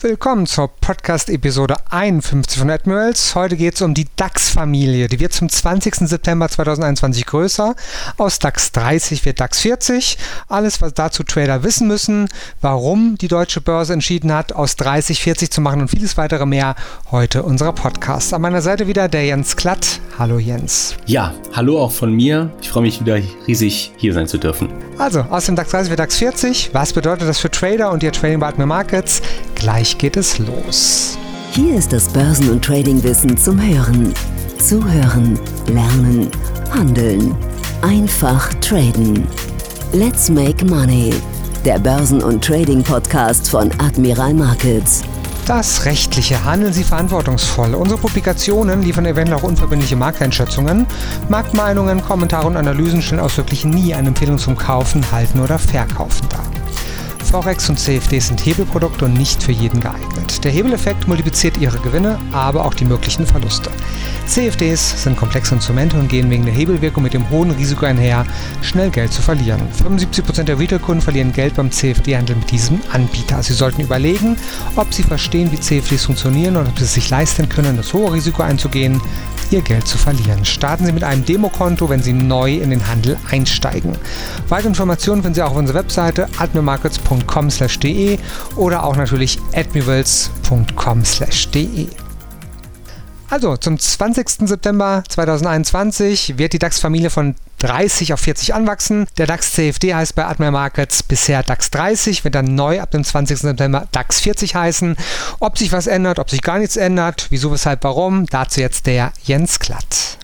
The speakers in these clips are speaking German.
Willkommen zur Podcast-Episode 51 von Admirals. Heute geht es um die DAX-Familie. Die wird zum 20. September 2021 größer. Aus DAX 30 wird DAX 40. Alles, was dazu Trader wissen müssen, warum die deutsche Börse entschieden hat, aus 30 40 zu machen und vieles weitere mehr. Heute unser Podcast. An meiner Seite wieder der Jens Klatt. Hallo Jens. Ja, hallo auch von mir. Ich freue mich wieder riesig hier sein zu dürfen. Also, aus dem DAX 30 wird DAX 40. Was bedeutet das für Trader und ihr Trading bei Admiral Markets? Gleich Gleich geht es los. Hier ist das Börsen- und Tradingwissen zum Hören. Zuhören, lernen, handeln. Einfach traden. Let's make money. Der Börsen- und Trading-Podcast von Admiral Markets. Das Rechtliche handeln Sie verantwortungsvoll. Unsere Publikationen liefern eventuell auch unverbindliche Markteinschätzungen. Marktmeinungen, Kommentare und Analysen stellen ausdrücklich nie eine Empfehlung zum Kaufen, Halten oder Verkaufen dar. Forex und CFD sind Hebelprodukte und nicht für jeden geeignet. Der Hebeleffekt multipliziert ihre Gewinne, aber auch die möglichen Verluste. CFDs sind komplexe Instrumente und gehen wegen der Hebelwirkung mit dem hohen Risiko einher, schnell Geld zu verlieren. 75% der Retail-Kunden verlieren Geld beim CFD-Handel mit diesem Anbieter. Sie sollten überlegen, ob sie verstehen, wie CFDs funktionieren und ob sie es sich leisten können, das hohe Risiko einzugehen, ihr Geld zu verlieren. Starten Sie mit einem Demokonto, wenn Sie neu in den Handel einsteigen. Weitere Informationen finden Sie auch auf unserer Webseite admirmarkets.com/de oder auch natürlich admirals.com/de. Also, zum 20. September 2021 wird die DAX-Familie von 30 auf 40 anwachsen. Der DAX CFD heißt bei Admiral Markets bisher DAX 30, wird dann neu ab dem 20. September DAX 40 heißen. Ob sich was ändert, ob sich gar nichts ändert, wieso, weshalb, warum, dazu jetzt der Jens Klatt.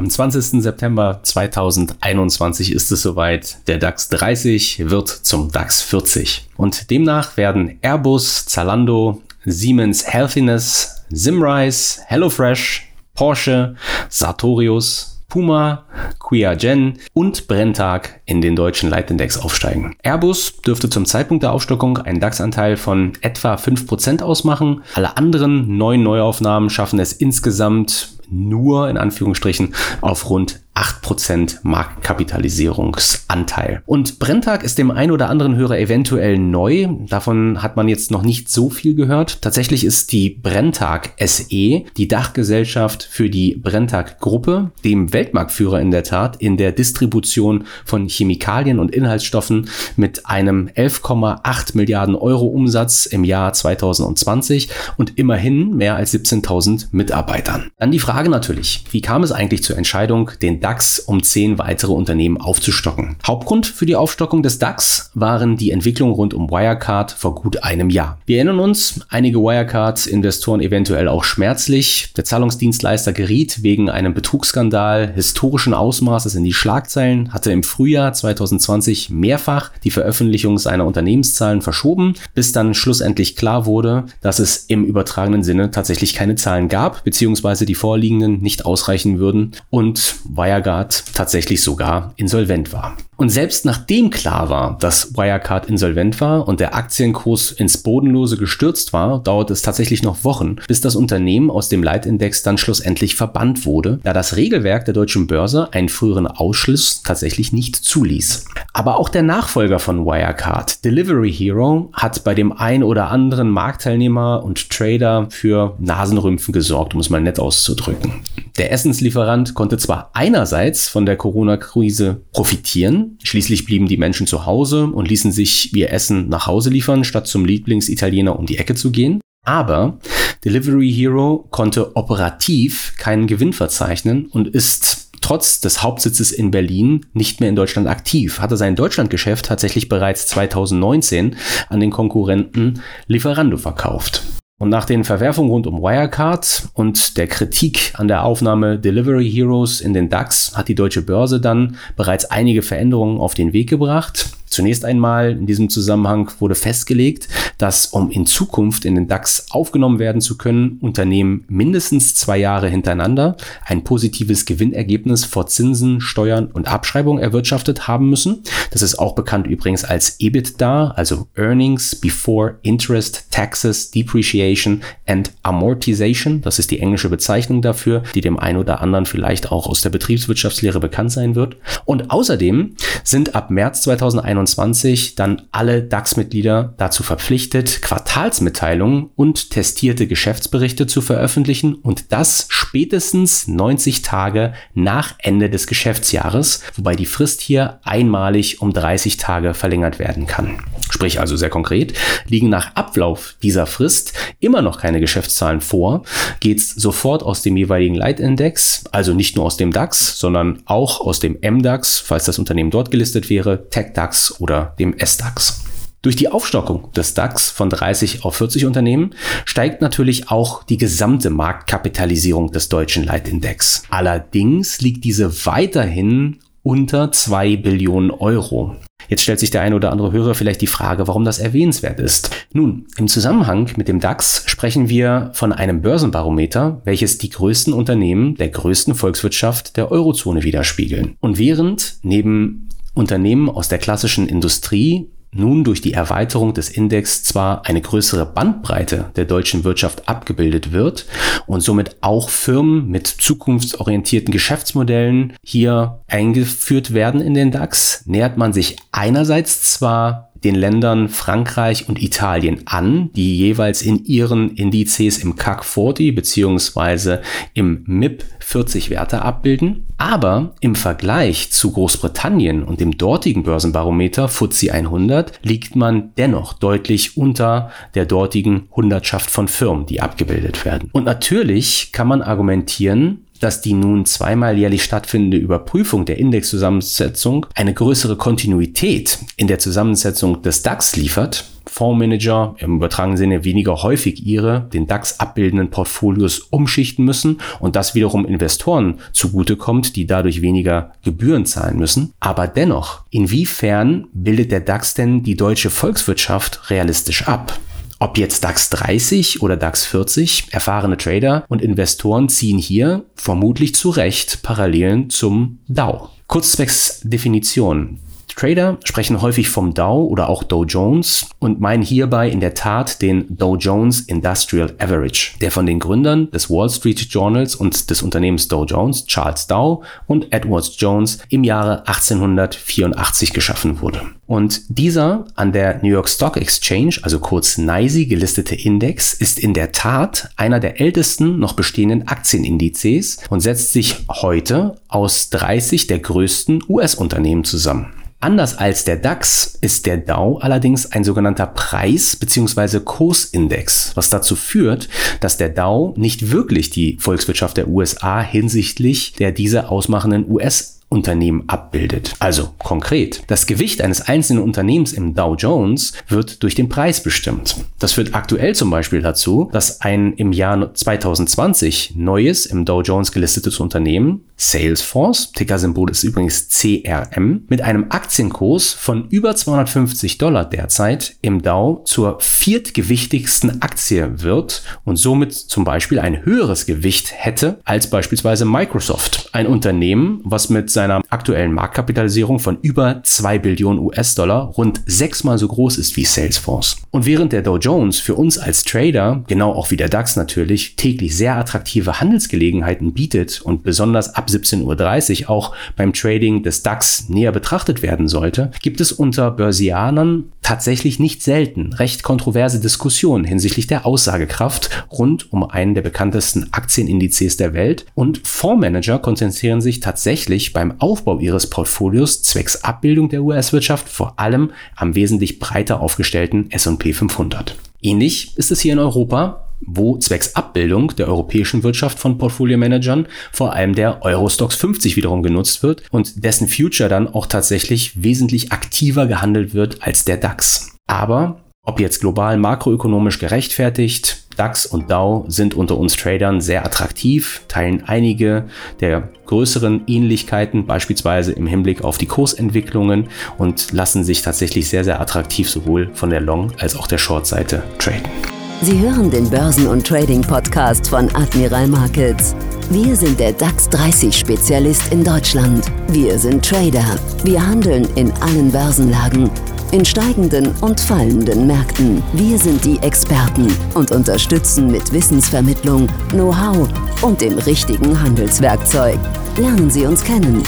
Am 20. September 2021 ist es soweit. Der DAX 30 wird zum DAX 40. Und demnach werden Airbus, Zalando, Siemens Healthiness, Simrise, HelloFresh, Porsche, Sartorius, Puma, Qiagen und Brenntag in den deutschen Leitindex aufsteigen. Airbus dürfte zum Zeitpunkt der Aufstockung einen DAX-Anteil von etwa 5% ausmachen. Alle anderen neun Neuaufnahmen schaffen es insgesamt nur in Anführungsstrichen auf rund 8% Marktkapitalisierungsanteil. Und Brenntag ist dem einen oder anderen Hörer eventuell neu. Davon hat man jetzt noch nicht so viel gehört. Tatsächlich ist die Brenntag SE die Dachgesellschaft für die Brenntag Gruppe, dem Weltmarktführer in der Tat in der Distribution von Chemikalien und Inhaltsstoffen mit einem 11,8 Milliarden Euro Umsatz im Jahr 2020 und immerhin mehr als 17.000 Mitarbeitern. Dann die Frage natürlich, wie kam es eigentlich zur Entscheidung, den DAX um zehn weitere Unternehmen aufzustocken. Hauptgrund für die Aufstockung des DAX waren die Entwicklungen rund um Wirecard vor gut einem Jahr. Wir erinnern uns, einige Wirecard-Investoren eventuell auch schmerzlich. Der Zahlungsdienstleister geriet wegen einem Betrugsskandal historischen Ausmaßes in die Schlagzeilen, hatte im Frühjahr 2020 mehrfach die Veröffentlichung seiner Unternehmenszahlen verschoben, bis dann schlussendlich klar wurde, dass es im übertragenen Sinne tatsächlich keine Zahlen gab, beziehungsweise die vorliegenden nicht ausreichen würden und Wirecard Wirecard tatsächlich sogar insolvent war. Und selbst nachdem klar war, dass Wirecard insolvent war und der Aktienkurs ins Bodenlose gestürzt war, dauerte es tatsächlich noch Wochen, bis das Unternehmen aus dem Leitindex dann schlussendlich verbannt wurde, da das Regelwerk der deutschen Börse einen früheren Ausschluss tatsächlich nicht zuließ. Aber auch der Nachfolger von Wirecard, Delivery Hero, hat bei dem ein oder anderen Marktteilnehmer und Trader für Nasenrümpfen gesorgt, um es mal nett auszudrücken. Der Essenslieferant konnte zwar einerseits von der Corona-Krise profitieren, Schließlich blieben die Menschen zu Hause und ließen sich ihr Essen nach Hause liefern, statt zum Lieblingsitaliener um die Ecke zu gehen. Aber Delivery Hero konnte operativ keinen Gewinn verzeichnen und ist trotz des Hauptsitzes in Berlin nicht mehr in Deutschland aktiv, hatte sein Deutschlandgeschäft tatsächlich bereits 2019 an den Konkurrenten Lieferando verkauft. Und nach den Verwerfungen rund um Wirecard und der Kritik an der Aufnahme Delivery Heroes in den DAX hat die deutsche Börse dann bereits einige Veränderungen auf den Weg gebracht. Zunächst einmal in diesem Zusammenhang wurde festgelegt, dass um in Zukunft in den DAX aufgenommen werden zu können, Unternehmen mindestens zwei Jahre hintereinander ein positives Gewinnergebnis vor Zinsen, Steuern und Abschreibung erwirtschaftet haben müssen. Das ist auch bekannt übrigens als EBITDA, also Earnings Before Interest, Taxes, Depreciation and Amortization. Das ist die englische Bezeichnung dafür, die dem einen oder anderen vielleicht auch aus der Betriebswirtschaftslehre bekannt sein wird. Und außerdem sind ab März 2021 2021 dann alle DAX-Mitglieder dazu verpflichtet, Quartalsmitteilungen und testierte Geschäftsberichte zu veröffentlichen und das spätestens 90 Tage nach Ende des Geschäftsjahres, wobei die Frist hier einmalig um 30 Tage verlängert werden kann. Sprich also sehr konkret, liegen nach Ablauf dieser Frist immer noch keine Geschäftszahlen vor, geht's sofort aus dem jeweiligen Leitindex, also nicht nur aus dem DAX, sondern auch aus dem MDAX, falls das Unternehmen dort gelistet wäre, TechDAX oder dem SDAX. Durch die Aufstockung des DAX von 30 auf 40 Unternehmen steigt natürlich auch die gesamte Marktkapitalisierung des deutschen Leitindex. Allerdings liegt diese weiterhin unter 2 Billionen Euro. Jetzt stellt sich der eine oder andere Hörer vielleicht die Frage, warum das erwähnenswert ist. Nun, im Zusammenhang mit dem DAX sprechen wir von einem Börsenbarometer, welches die größten Unternehmen der größten Volkswirtschaft der Eurozone widerspiegeln. Und während neben Unternehmen aus der klassischen Industrie nun durch die Erweiterung des Index zwar eine größere Bandbreite der deutschen Wirtschaft abgebildet wird und somit auch Firmen mit zukunftsorientierten Geschäftsmodellen hier eingeführt werden in den DAX, nähert man sich einerseits zwar den Ländern Frankreich und Italien an, die jeweils in ihren Indizes im CAC 40 beziehungsweise im MIP 40 Werte abbilden. Aber im Vergleich zu Großbritannien und dem dortigen Börsenbarometer FTSE 100 liegt man dennoch deutlich unter der dortigen Hundertschaft von Firmen, die abgebildet werden. Und natürlich kann man argumentieren, dass die nun zweimal jährlich stattfindende Überprüfung der Indexzusammensetzung eine größere Kontinuität in der Zusammensetzung des DAX liefert, Fondsmanager im übertragenen Sinne weniger häufig ihre den DAX abbildenden Portfolios umschichten müssen und das wiederum Investoren zugutekommt, die dadurch weniger Gebühren zahlen müssen. Aber dennoch, inwiefern bildet der DAX denn die deutsche Volkswirtschaft realistisch ab? Ob jetzt DAX 30 oder DAX 40, erfahrene Trader und Investoren ziehen hier vermutlich zu Recht Parallelen zum DAO. Kurzzwecks Definition. Trader sprechen häufig vom Dow oder auch Dow Jones und meinen hierbei in der Tat den Dow Jones Industrial Average, der von den Gründern des Wall Street Journals und des Unternehmens Dow Jones, Charles Dow und Edward Jones im Jahre 1884 geschaffen wurde. Und dieser an der New York Stock Exchange, also kurz NYSE gelistete Index, ist in der Tat einer der ältesten noch bestehenden Aktienindizes und setzt sich heute aus 30 der größten US-Unternehmen zusammen. Anders als der DAX ist der Dow allerdings ein sogenannter Preis- bzw. Kursindex, was dazu führt, dass der Dow nicht wirklich die Volkswirtschaft der USA hinsichtlich der diese ausmachenden US Unternehmen abbildet. Also konkret, das Gewicht eines einzelnen Unternehmens im Dow Jones wird durch den Preis bestimmt. Das führt aktuell zum Beispiel dazu, dass ein im Jahr 2020 neues im Dow Jones gelistetes Unternehmen, Salesforce, Tickersymbol ist übrigens CRM, mit einem Aktienkurs von über 250 Dollar derzeit im Dow zur viertgewichtigsten Aktie wird und somit zum Beispiel ein höheres Gewicht hätte als beispielsweise Microsoft, ein Unternehmen, was mit seiner aktuellen Marktkapitalisierung von über 2 Billionen US-Dollar rund sechsmal so groß ist wie Salesforce. Und während der Dow Jones für uns als Trader, genau auch wie der DAX natürlich, täglich sehr attraktive Handelsgelegenheiten bietet und besonders ab 17.30 Uhr auch beim Trading des DAX näher betrachtet werden sollte, gibt es unter Börsianern tatsächlich nicht selten recht kontroverse Diskussionen hinsichtlich der Aussagekraft rund um einen der bekanntesten Aktienindizes der Welt und Fondsmanager konzentrieren sich tatsächlich beim Aufbau ihres Portfolios zwecks Abbildung der US-Wirtschaft vor allem am wesentlich breiter aufgestellten S&P 500. Ähnlich ist es hier in Europa, wo zwecks Abbildung der europäischen Wirtschaft von Portfolio-Managern vor allem der Eurostox 50 wiederum genutzt wird und dessen Future dann auch tatsächlich wesentlich aktiver gehandelt wird als der DAX. Aber ob jetzt global makroökonomisch gerechtfertigt, DAX und DAO sind unter uns Tradern sehr attraktiv, teilen einige der größeren Ähnlichkeiten, beispielsweise im Hinblick auf die Kursentwicklungen und lassen sich tatsächlich sehr, sehr attraktiv sowohl von der Long- als auch der Short-Seite traden. Sie hören den Börsen- und Trading-Podcast von Admiral Markets. Wir sind der DAX 30 Spezialist in Deutschland. Wir sind Trader. Wir handeln in allen Börsenlagen in steigenden und fallenden Märkten. Wir sind die Experten und unterstützen mit Wissensvermittlung, Know-how und dem richtigen Handelswerkzeug. Lernen Sie uns kennen.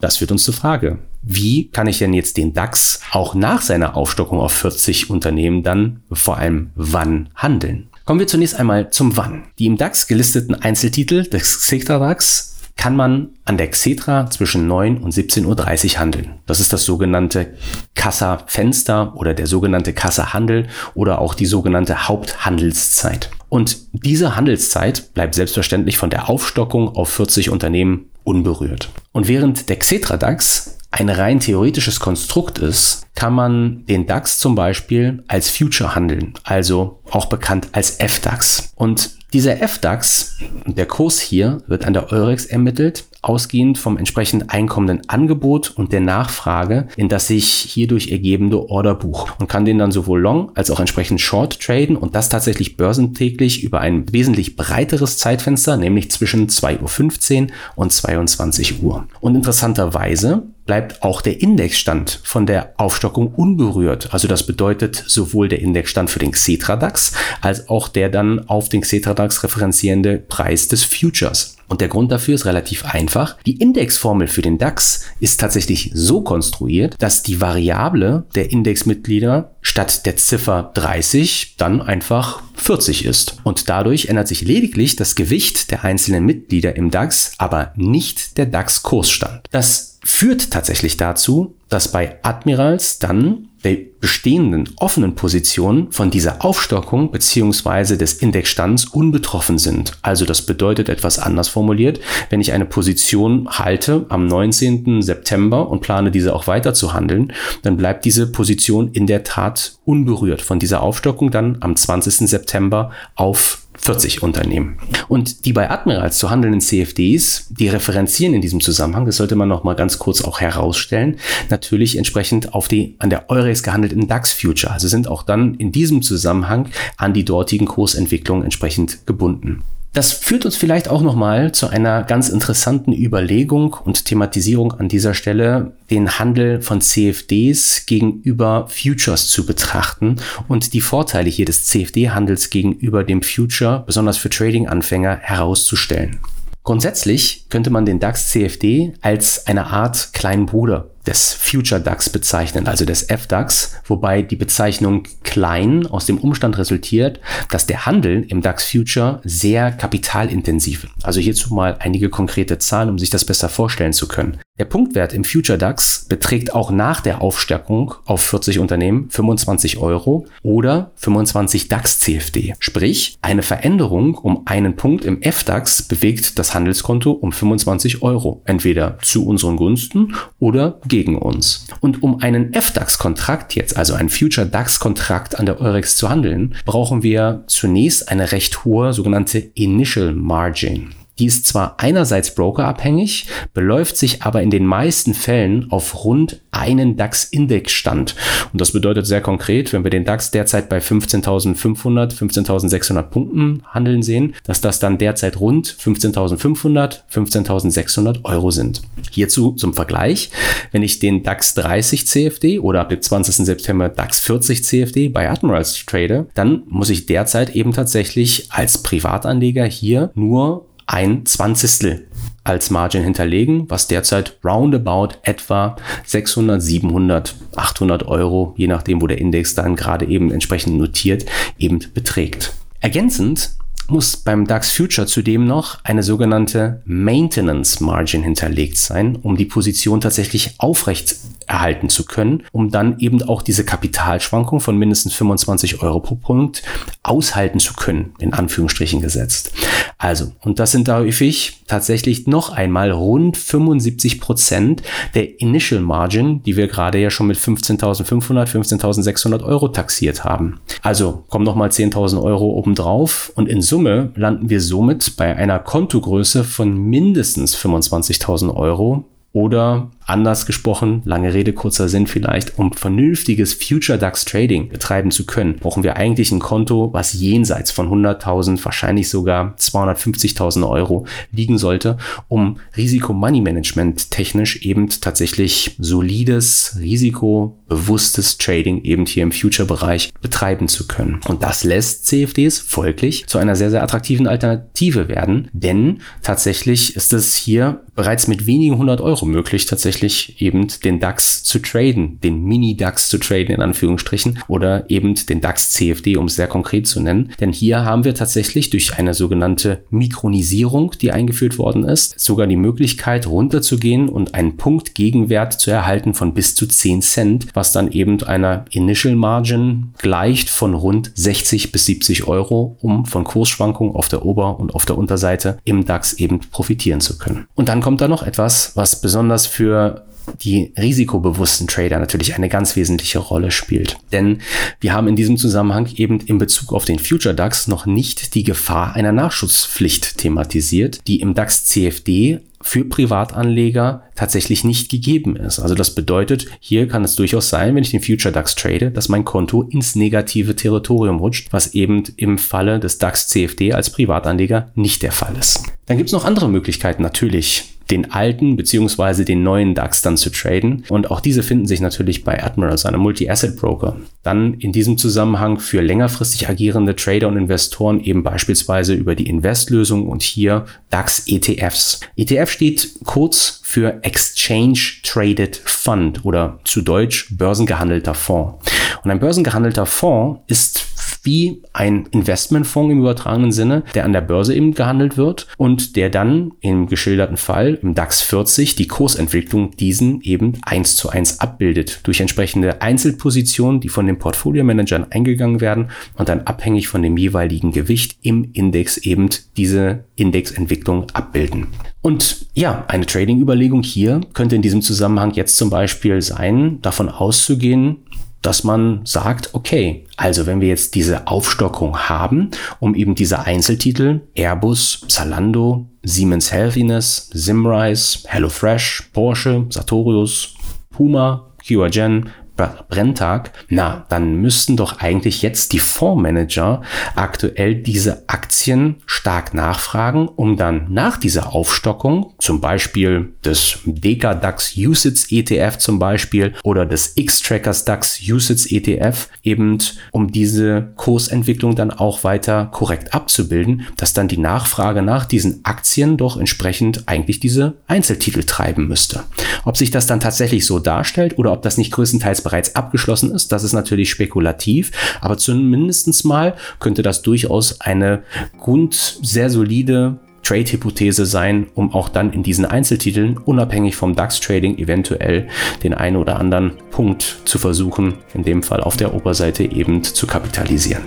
Das führt uns zur Frage, wie kann ich denn jetzt den DAX auch nach seiner Aufstockung auf 40 Unternehmen dann vor allem wann handeln? Kommen wir zunächst einmal zum Wann. Die im DAX gelisteten Einzeltitel des Xetra DAX kann man an der Xetra zwischen 9 und 17.30 Uhr handeln. Das ist das sogenannte Kassa-Fenster oder der sogenannte Kassa-Handel oder auch die sogenannte Haupthandelszeit. Und diese Handelszeit bleibt selbstverständlich von der Aufstockung auf 40 Unternehmen unberührt. Und während der Xetra DAX ein rein theoretisches Konstrukt ist, kann man den DAX zum Beispiel als Future handeln, also auch bekannt als FDAX. Und dieser FDAX, der Kurs hier, wird an der Eurex ermittelt, ausgehend vom entsprechend einkommenden Angebot und der Nachfrage in das sich hierdurch ergebende Orderbuch und kann den dann sowohl long als auch entsprechend short traden und das tatsächlich börsentäglich über ein wesentlich breiteres Zeitfenster, nämlich zwischen 2.15 Uhr und 22 Uhr. Und interessanterweise bleibt auch der Indexstand von der Aufstockung unberührt. Also das bedeutet sowohl der Indexstand für den Xetra DAX als auch der dann auf den Xetra DAX referenzierende Preis des Futures. Und der Grund dafür ist relativ einfach. Die Indexformel für den DAX ist tatsächlich so konstruiert, dass die Variable der Indexmitglieder statt der Ziffer 30 dann einfach 40 ist. Und dadurch ändert sich lediglich das Gewicht der einzelnen Mitglieder im DAX, aber nicht der DAX-Kursstand. Das führt tatsächlich dazu, dass bei Admirals dann der bestehenden offenen Positionen von dieser Aufstockung beziehungsweise des Indexstands unbetroffen sind. Also das bedeutet etwas anders formuliert, wenn ich eine Position halte am 19. September und plane diese auch weiter zu handeln, dann bleibt diese Position in der Tat unberührt von dieser Aufstockung dann am 20. September auf 40 Unternehmen. Und die bei Admirals zu handelnden CFDs, die referenzieren in diesem Zusammenhang, das sollte man noch mal ganz kurz auch herausstellen, natürlich entsprechend auf die an der Eurex gehandelten DAX Future. Also sind auch dann in diesem Zusammenhang an die dortigen Kursentwicklungen entsprechend gebunden. Das führt uns vielleicht auch nochmal zu einer ganz interessanten Überlegung und Thematisierung an dieser Stelle, den Handel von CFDs gegenüber Futures zu betrachten und die Vorteile hier des CFD-Handels gegenüber dem Future, besonders für Trading-Anfänger, herauszustellen. Grundsätzlich könnte man den DAX CFD als eine Art kleinen Bruder des Future DAX bezeichnen, also des FDAX, wobei die Bezeichnung klein aus dem Umstand resultiert, dass der Handel im DAX Future sehr kapitalintensiv ist. Also hierzu mal einige konkrete Zahlen, um sich das besser vorstellen zu können. Der Punktwert im Future DAX beträgt auch nach der Aufstärkung auf 40 Unternehmen 25 Euro oder 25 DAX CFD. Sprich, eine Veränderung um einen Punkt im FDAX bewegt das Handelskonto um 25 Euro, entweder zu unseren Gunsten oder gegen gegen uns. Und um einen FDAX-Kontrakt jetzt, also einen Future DAX-Kontrakt an der Eurex zu handeln, brauchen wir zunächst eine recht hohe sogenannte Initial Margin. Die ist zwar einerseits brokerabhängig, beläuft sich aber in den meisten Fällen auf rund einen DAX-Indexstand. Und das bedeutet sehr konkret, wenn wir den DAX derzeit bei 15.500, 15.600 Punkten handeln sehen, dass das dann derzeit rund 15.500, 15.600 Euro sind. Hierzu zum Vergleich, wenn ich den DAX 30 CFD oder ab dem 20. September DAX 40 CFD bei Admirals trade, dann muss ich derzeit eben tatsächlich als Privatanleger hier nur ein Zwanzigstel als Margin hinterlegen, was derzeit roundabout etwa 600, 700, 800 Euro, je nachdem, wo der Index dann gerade eben entsprechend notiert, eben beträgt. Ergänzend muss beim DAX Future zudem noch eine sogenannte Maintenance Margin hinterlegt sein, um die Position tatsächlich aufrecht erhalten zu können, um dann eben auch diese Kapitalschwankung von mindestens 25 Euro pro Punkt aushalten zu können, in Anführungsstrichen gesetzt. Also, und das sind da häufig tatsächlich noch einmal rund 75 Prozent der Initial Margin, die wir gerade ja schon mit 15.500, 15.600 Euro taxiert haben. Also kommen nochmal 10.000 Euro obendrauf und in Summe landen wir somit bei einer Kontogröße von mindestens 25.000 Euro oder Anders gesprochen, lange Rede, kurzer Sinn vielleicht, um vernünftiges Future DAX Trading betreiben zu können, brauchen wir eigentlich ein Konto, was jenseits von 100.000, wahrscheinlich sogar 250.000 Euro liegen sollte, um Risiko-Money-Management technisch eben tatsächlich solides, risikobewusstes Trading eben hier im Future-Bereich betreiben zu können. Und das lässt CFDs folglich zu einer sehr, sehr attraktiven Alternative werden, denn tatsächlich ist es hier bereits mit wenigen hundert Euro möglich, tatsächlich eben den DAX zu traden, den Mini-DAX zu traden in Anführungsstrichen oder eben den DAX CFD, um es sehr konkret zu nennen. Denn hier haben wir tatsächlich durch eine sogenannte Mikronisierung, die eingeführt worden ist, sogar die Möglichkeit runterzugehen und einen Punkt Gegenwert zu erhalten von bis zu 10 Cent, was dann eben einer Initial Margin gleicht von rund 60 bis 70 Euro, um von Kursschwankungen auf der Ober- und auf der Unterseite im DAX eben profitieren zu können. Und dann kommt da noch etwas, was besonders für die risikobewussten Trader natürlich eine ganz wesentliche Rolle spielt. Denn wir haben in diesem Zusammenhang eben in Bezug auf den Future DAX noch nicht die Gefahr einer Nachschusspflicht thematisiert, die im DAX CFD für Privatanleger tatsächlich nicht gegeben ist. Also das bedeutet, hier kann es durchaus sein, wenn ich den Future DAX trade, dass mein Konto ins negative Territorium rutscht, was eben im Falle des DAX CFD als Privatanleger nicht der Fall ist. Dann gibt es noch andere Möglichkeiten natürlich den alten beziehungsweise den neuen DAX dann zu traden. Und auch diese finden sich natürlich bei Admiral, seinem Multi-Asset-Broker. Dann in diesem Zusammenhang für längerfristig agierende Trader und Investoren eben beispielsweise über die Invest-Lösung und hier DAX-ETFs. ETF steht kurz für Exchange Traded Fund oder zu Deutsch börsengehandelter Fonds. Und ein börsengehandelter Fonds ist wie ein Investmentfonds im übertragenen Sinne, der an der Börse eben gehandelt wird und der dann im geschilderten Fall im DAX 40 die Kursentwicklung diesen eben eins zu eins abbildet durch entsprechende Einzelpositionen, die von den Portfolio-Managern eingegangen werden und dann abhängig von dem jeweiligen Gewicht im Index eben diese Indexentwicklung abbilden. Und ja, eine Trading-Überlegung hier könnte in diesem Zusammenhang jetzt zum Beispiel sein, davon auszugehen, dass man sagt, okay, also wenn wir jetzt diese Aufstockung haben, um eben diese Einzeltitel Airbus, Zalando, Siemens Healthiness, Simrise, HelloFresh, Porsche, Sartorius, Puma, QRGen, Brenntag, na, dann müssten doch eigentlich jetzt die Fondsmanager aktuell diese Aktien stark nachfragen, um dann nach dieser Aufstockung, zum Beispiel des Deka DAX USITS ETF zum Beispiel oder des X-Trackers DAX USITS ETF, eben um diese Kursentwicklung dann auch weiter korrekt abzubilden, dass dann die Nachfrage nach diesen Aktien doch entsprechend eigentlich diese Einzeltitel treiben müsste. Ob sich das dann tatsächlich so darstellt oder ob das nicht größtenteils bereits abgeschlossen ist, das ist natürlich spekulativ, aber zumindest mal könnte das durchaus eine Grund sehr solide Trade-Hypothese sein, um auch dann in diesen Einzeltiteln unabhängig vom DAX-Trading eventuell den einen oder anderen Punkt zu versuchen, in dem Fall auf der Oberseite eben zu kapitalisieren.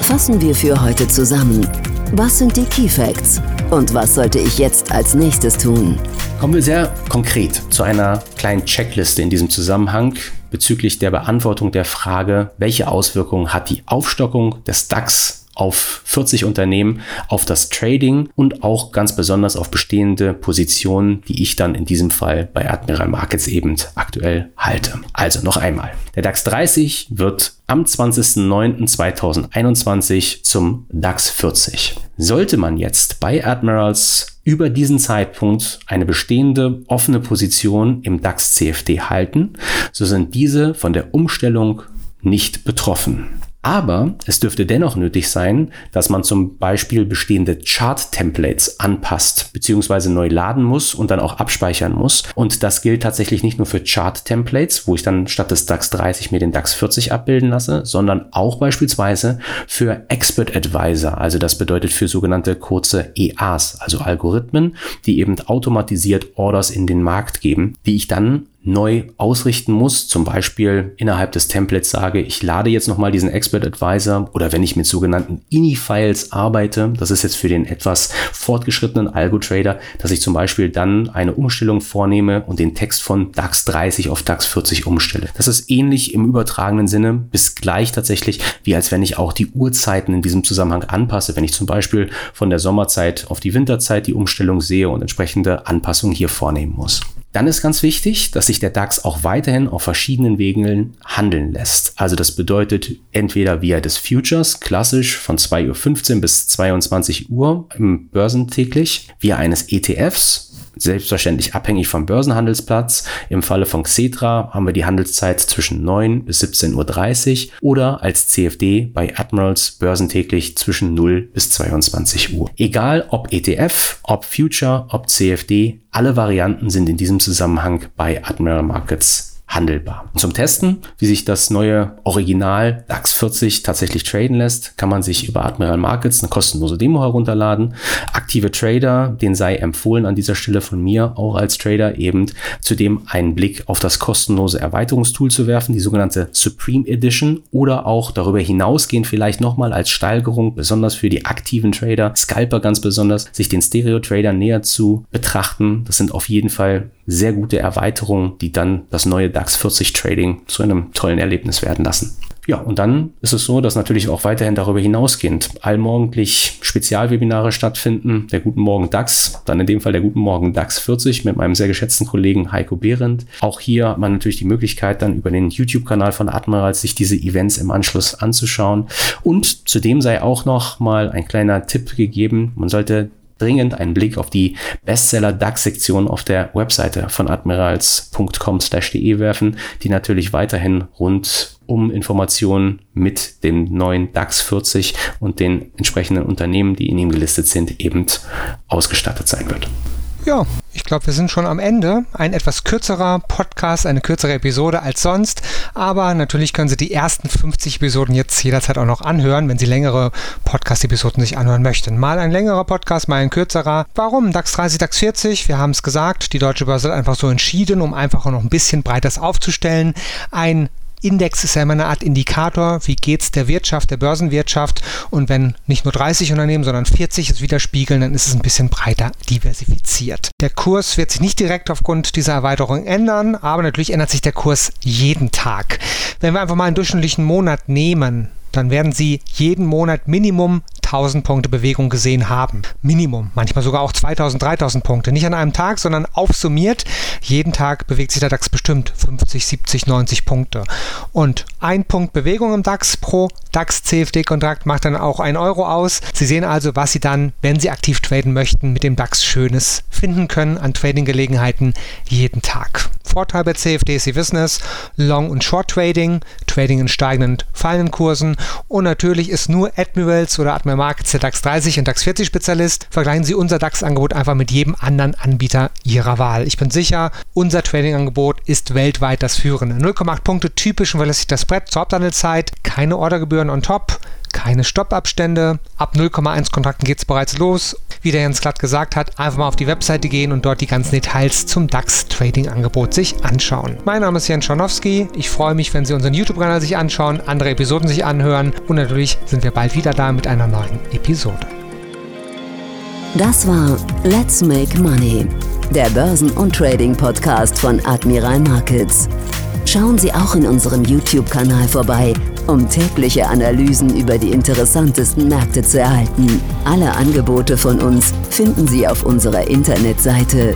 Fassen wir für heute zusammen. Was sind die Key Facts? Und was sollte ich jetzt als nächstes tun? Kommen wir sehr konkret zu einer kleinen Checkliste in diesem Zusammenhang bezüglich der Beantwortung der Frage, welche Auswirkungen hat die Aufstockung des DAX auf 40 Unternehmen, auf das Trading und auch ganz besonders auf bestehende Positionen, die ich dann in diesem Fall bei Admiral Markets eben aktuell halte. Also noch einmal. Der DAX 30 wird am 20.09.2021 zum DAX 40. Sollte man jetzt bei Admirals über diesen Zeitpunkt eine bestehende offene Position im DAX CFD halten, so sind diese von der Umstellung nicht betroffen. Aber es dürfte dennoch nötig sein, dass man zum Beispiel bestehende Chart-Templates anpasst bzw. neu laden muss und dann auch abspeichern muss. Und das gilt tatsächlich nicht nur für Chart-Templates, wo ich dann statt des DAX 30 mir den DAX 40 abbilden lasse, sondern auch beispielsweise für Expert Advisor. Also das bedeutet für sogenannte kurze EAs, also Algorithmen, die eben automatisiert Orders in den Markt geben, die ich dann neu ausrichten muss. Zum Beispiel innerhalb des Templates sage, ich lade jetzt nochmal diesen Expert Advisor oder wenn ich mit sogenannten INI-Files arbeite, das ist jetzt für den etwas fortgeschrittenen Algo-Trader, dass ich zum Beispiel dann eine Umstellung vornehme und den Text von DAX 30 auf DAX 40 umstelle. Das ist ähnlich im übertragenen Sinne bis gleich tatsächlich, wie als wenn ich auch die Uhrzeiten in diesem Zusammenhang anpasse. Wenn ich zum Beispiel von der Sommerzeit auf die Winterzeit die Umstellung sehe und entsprechende Anpassungen hier vornehmen muss. Dann ist ganz wichtig, dass sich der DAX auch weiterhin auf verschiedenen Wegen handeln lässt. Also das bedeutet entweder via des Futures, klassisch von 2.15 Uhr bis 22 Uhr im Börsen täglich, via eines ETFs, selbstverständlich abhängig vom Börsenhandelsplatz. Im Falle von Xetra haben wir die Handelszeit zwischen 9 bis 17.30 Uhr oder als CFD bei Admirals börsentäglich zwischen 0 bis 22 Uhr. Egal ob ETF, ob Future, ob CFD, alle Varianten sind in diesem Zusammenhang bei Admiral Markets handelbar. Zum Testen, wie sich das neue Original DAX 40 tatsächlich traden lässt, kann man sich über Admiral Markets eine kostenlose Demo herunterladen. Aktive Trader, den sei empfohlen an dieser Stelle von mir auch als Trader eben zudem einen Blick auf das kostenlose Erweiterungstool zu werfen, die sogenannte Supreme Edition oder auch darüber hinausgehend vielleicht nochmal als Steigerung, besonders für die aktiven Trader, Scalper ganz besonders, sich den Stereo Trader näher zu betrachten. Das sind auf jeden Fall sehr gute Erweiterungen, die dann das neue DAX 40 Trading zu einem tollen Erlebnis werden lassen. Ja, und dann ist es so, dass natürlich auch weiterhin darüber hinausgehend allmorgendlich Spezialwebinare stattfinden. Der Guten Morgen DAX, dann in dem Fall der Guten Morgen DAX 40 mit meinem sehr geschätzten Kollegen Heiko Behrendt. Auch hier hat man natürlich die Möglichkeit, dann über den YouTube-Kanal von Admiral sich diese Events im Anschluss anzuschauen. Und zudem sei auch noch mal ein kleiner Tipp gegeben. Man sollte dringend einen Blick auf die Bestseller DAX-Sektion auf der Webseite von admirals.com/de werfen, die natürlich weiterhin rund um Informationen mit dem neuen DAX 40 und den entsprechenden Unternehmen, die in ihm gelistet sind, eben ausgestattet sein wird. Ja, ich glaube, wir sind schon am Ende. Ein etwas kürzerer Podcast, eine kürzere Episode als sonst. Aber natürlich können Sie die ersten 50 Episoden jetzt jederzeit auch noch anhören, wenn Sie längere Podcast-Episoden sich anhören möchten. Mal ein längerer Podcast, mal ein kürzerer. Warum? DAX 30, DAX 40, wir haben es gesagt, die Deutsche Börse hat einfach so entschieden, um einfach noch ein bisschen breiter aufzustellen. Ein Index ist ja immer eine Art Indikator, wie geht es der Wirtschaft, der Börsenwirtschaft. Und wenn nicht nur 30 Unternehmen, sondern 40 es widerspiegeln, dann ist es ein bisschen breiter diversifiziert. Der Kurs wird sich nicht direkt aufgrund dieser Erweiterung ändern, aber natürlich ändert sich der Kurs jeden Tag. Wenn wir einfach mal einen durchschnittlichen Monat nehmen, dann werden Sie jeden Monat Minimum 1000 Punkte Bewegung gesehen haben. Minimum. Manchmal sogar auch 2000, 3000 Punkte. Nicht an einem Tag, sondern aufsummiert. Jeden Tag bewegt sich der DAX bestimmt 50, 70, 90 Punkte. Und ein Punkt Bewegung im DAX pro DAX CFD-Kontrakt macht dann auch 1 Euro aus. Sie sehen also, was Sie dann, wenn Sie aktiv traden möchten, mit dem DAX Schönes finden können an Trading-Gelegenheiten jeden Tag. Vorteil bei CFD, Sie wissen es, Long- und Short-Trading, Trading in steigenden, fallenden Kursen und natürlich ist nur Admirals oder Admiral Markets der DAX 30 und DAX 40 Spezialist. Vergleichen Sie unser DAX-Angebot einfach mit jedem anderen Anbieter Ihrer Wahl. Ich bin sicher, unser Trading-Angebot ist weltweit das führende. 0,8 Punkte typisch und verlässlich das Brett zur Haupthandelszeit, keine Ordergebühren on top, keine Stoppabstände. Ab 0,1 Kontrakten geht es bereits los. Wie der Jens Glatt gesagt hat, einfach mal auf die Webseite gehen und dort die ganzen Details zum DAX-Trading-Angebot sich anschauen. Mein Name ist Jens Scharnowski. Ich freue mich, wenn Sie unseren YouTube-Kanal sich anschauen, andere Episoden sich anhören und natürlich sind wir bald wieder da mit einer neuen Episode. Das war Let's Make Money, der Börsen- und Trading-Podcast von Admiral Markets. Schauen Sie auch in unserem YouTube-Kanal vorbei um tägliche Analysen über die interessantesten Märkte zu erhalten. Alle Angebote von uns finden Sie auf unserer Internetseite